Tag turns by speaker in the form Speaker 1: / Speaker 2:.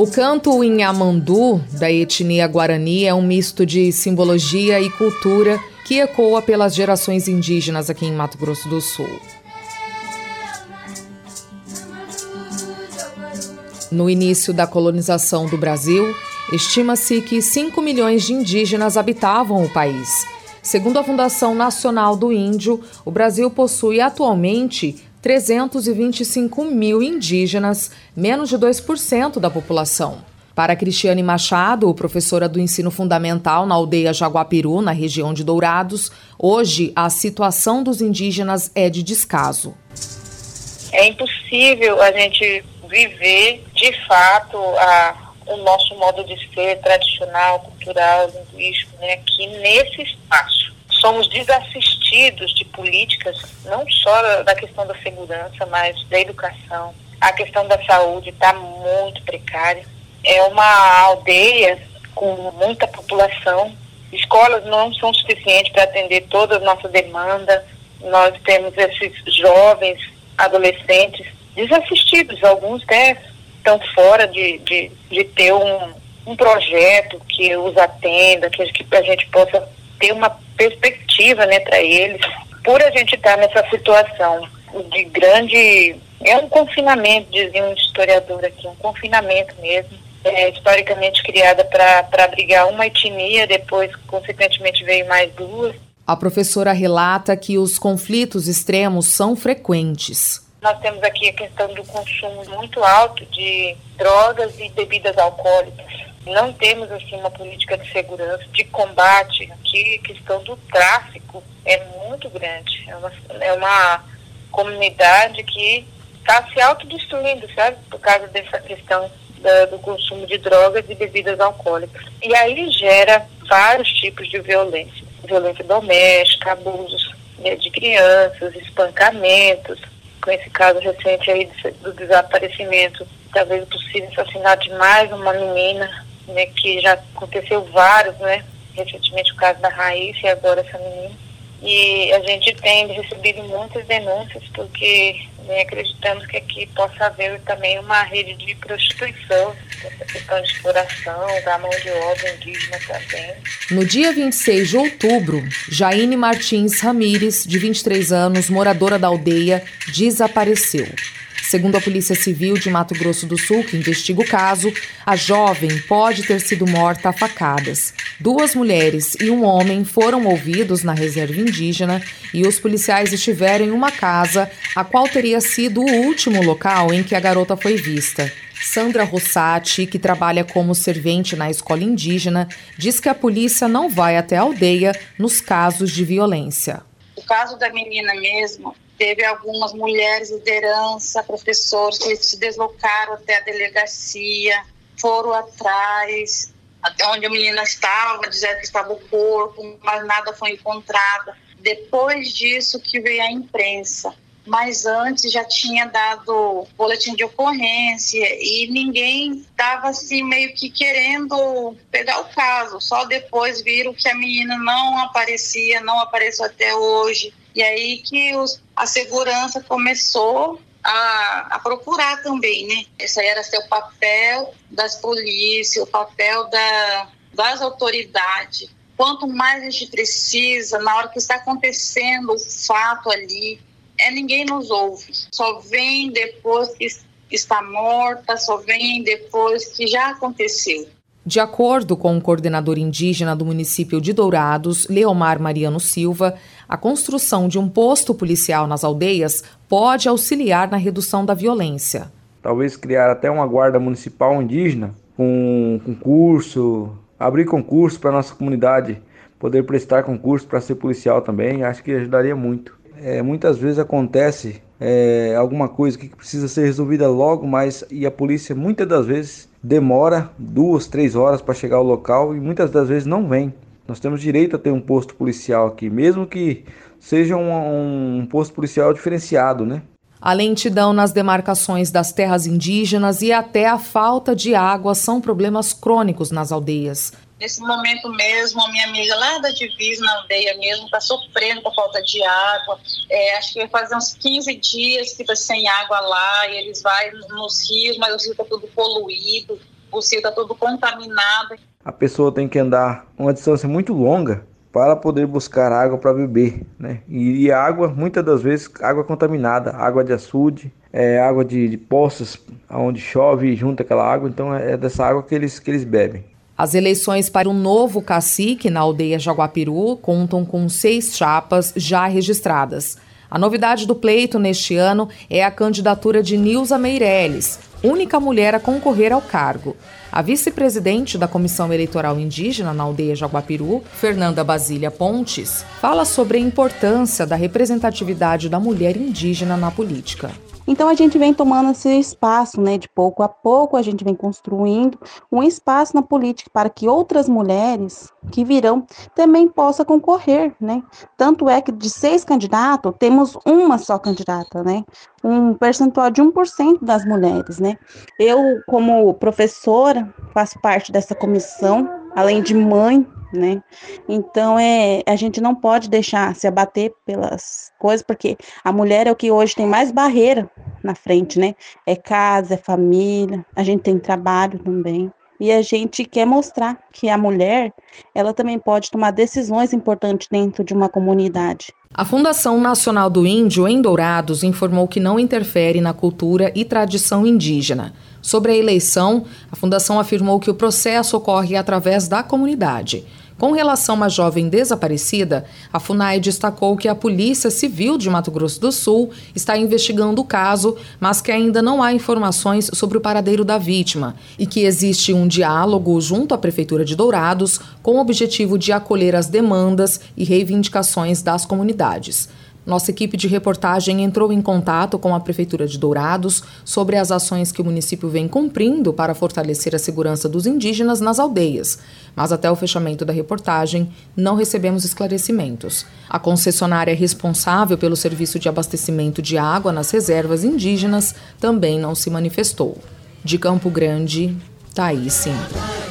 Speaker 1: O canto Inhamandu, da etnia Guarani, é um misto de simbologia e cultura que ecoa pelas gerações indígenas aqui em Mato Grosso do Sul. No início da colonização do Brasil, estima-se que 5 milhões de indígenas habitavam o país. Segundo a Fundação Nacional do Índio, o Brasil possui atualmente 325 mil indígenas, menos de 2% da população. Para Cristiane Machado, professora do ensino fundamental na aldeia Jaguapiru, na região de Dourados, hoje a situação dos indígenas é de descaso.
Speaker 2: É impossível a gente viver de fato a, o nosso modo de ser tradicional, cultural, linguístico, né, aqui nesse espaço somos desassistidos de políticas, não só da questão da segurança, mas da educação. A questão da saúde está muito precária. É uma aldeia com muita população. Escolas não são suficientes para atender toda a nossa demanda. Nós temos esses jovens, adolescentes, desassistidos. Alguns até estão fora de, de, de ter um, um projeto que os atenda, que, que a gente possa ter uma perspectiva né, para eles. Por a gente estar nessa situação de grande. É um confinamento, dizia um historiador aqui, um confinamento mesmo. É, historicamente criada para abrigar uma etnia, depois, consequentemente, veio mais duas.
Speaker 1: A professora relata que os conflitos extremos são frequentes.
Speaker 2: Nós temos aqui a questão do consumo muito alto de drogas e bebidas alcoólicas não temos assim uma política de segurança, de combate. Aqui a questão do tráfico é muito grande. É uma, é uma comunidade que está se autodestruindo, sabe? Por causa dessa questão da, do consumo de drogas e bebidas alcoólicas. E aí gera vários tipos de violência. Violência doméstica, abusos né, de crianças, espancamentos. Com esse caso recente aí do desaparecimento, talvez possível assassinato de mais uma menina né, que já aconteceu vários, né? Recentemente o caso da Raíssa e agora essa menina. E a gente tem recebido muitas denúncias porque né, acreditamos que aqui possa haver também uma rede de prostituição, essa questão de exploração da mão de obra indígena também.
Speaker 1: No dia 26 de outubro, Jaine Martins Ramires, de 23 anos, moradora da aldeia, desapareceu. Segundo a Polícia Civil de Mato Grosso do Sul, que investiga o caso, a jovem pode ter sido morta a facadas. Duas mulheres e um homem foram ouvidos na reserva indígena e os policiais estiveram em uma casa, a qual teria sido o último local em que a garota foi vista. Sandra Rossati, que trabalha como servente na escola indígena, diz que a polícia não vai até a aldeia nos casos de violência.
Speaker 3: Caso da menina mesmo, teve algumas mulheres liderança, professores que se deslocaram até a delegacia, foram atrás, até onde a menina estava, dizendo que estava o corpo, mas nada foi encontrado. Depois disso que veio a imprensa, mas antes já tinha dado boletim de ocorrência e ninguém estava assim meio que querendo pegar o caso. Só depois viram que a menina não aparecia, não apareceu até hoje. E aí que os, a segurança começou a, a, procurar também, né? Esse aí era seu papel das polícias, o papel da, das autoridades. Quanto mais a gente precisa, na hora que está acontecendo o fato ali, é ninguém nos ouve. Só vem depois que está morta, só vem depois que já aconteceu.
Speaker 1: De acordo com o coordenador indígena do município de Dourados, Leomar Mariano Silva, a construção de um posto policial nas aldeias pode auxiliar na redução da violência.
Speaker 4: Talvez criar até uma guarda municipal indígena com concurso, abrir concurso para nossa comunidade poder prestar concurso para ser policial também, acho que ajudaria muito. É, muitas vezes acontece é, alguma coisa que precisa ser resolvida logo, mas e a polícia muitas das vezes demora duas, três horas para chegar ao local e muitas das vezes não vem. Nós temos direito a ter um posto policial aqui, mesmo que seja um, um posto policial diferenciado, né?
Speaker 1: A lentidão nas demarcações das terras indígenas e até a falta de água são problemas crônicos nas aldeias.
Speaker 3: Nesse momento mesmo, a minha amiga lá da divisa, na aldeia mesmo, está sofrendo com falta de água. É, acho que vai fazer uns 15 dias que está sem água lá, e eles vão nos rios, mas o rio está tudo poluído. o cio está todo contaminado.
Speaker 4: A pessoa tem que andar uma distância muito longa para poder buscar água para beber, né? E, água, muitas das vezes, água contaminada, água de açude, é, água de, de poças, onde chove e junta aquela água, então é, é dessa água que eles, que eles bebem.
Speaker 1: As eleições para o novo cacique na aldeia Jaguapiru contam com seis chapas já registradas. A novidade do pleito neste ano é a candidatura de Nilza Meirelles, única mulher a concorrer ao cargo. A vice-presidente da Comissão Eleitoral Indígena na aldeia Jaguapiru, Fernanda Basília Pontes, fala sobre a importância da representatividade da mulher indígena na política.
Speaker 5: Então a gente vem tomando esse espaço, né, de pouco a pouco a gente vem construindo um espaço na política para que outras mulheres que virão também possam concorrer, né? Tanto é que de seis candidatos temos uma só candidata, né? Um percentual de 1% das mulheres, né? Eu como professora faço parte dessa comissão, além de mãe, né? Então é, a gente não pode deixar se abater pelas coisas, porque a mulher é o que hoje tem mais barreira na frente, né? É casa, é família, a gente tem trabalho também. E a gente quer mostrar que a mulher, ela também pode tomar decisões importantes dentro de uma comunidade.
Speaker 1: A Fundação Nacional do Índio em Dourados informou que não interfere na cultura e tradição indígena. Sobre a eleição, a Fundação afirmou que o processo ocorre através da comunidade. Com relação uma jovem desaparecida, a FUNAI destacou que a Polícia Civil de Mato Grosso do Sul está investigando o caso, mas que ainda não há informações sobre o paradeiro da vítima e que existe um diálogo junto à Prefeitura de Dourados com o objetivo de acolher as demandas e reivindicações das comunidades. Nossa equipe de reportagem entrou em contato com a Prefeitura de Dourados sobre as ações que o município vem cumprindo para fortalecer a segurança dos indígenas nas aldeias, mas até o fechamento da reportagem não recebemos esclarecimentos. A concessionária responsável pelo serviço de abastecimento de água nas reservas indígenas também não se manifestou. De Campo Grande, Thaís Sintra.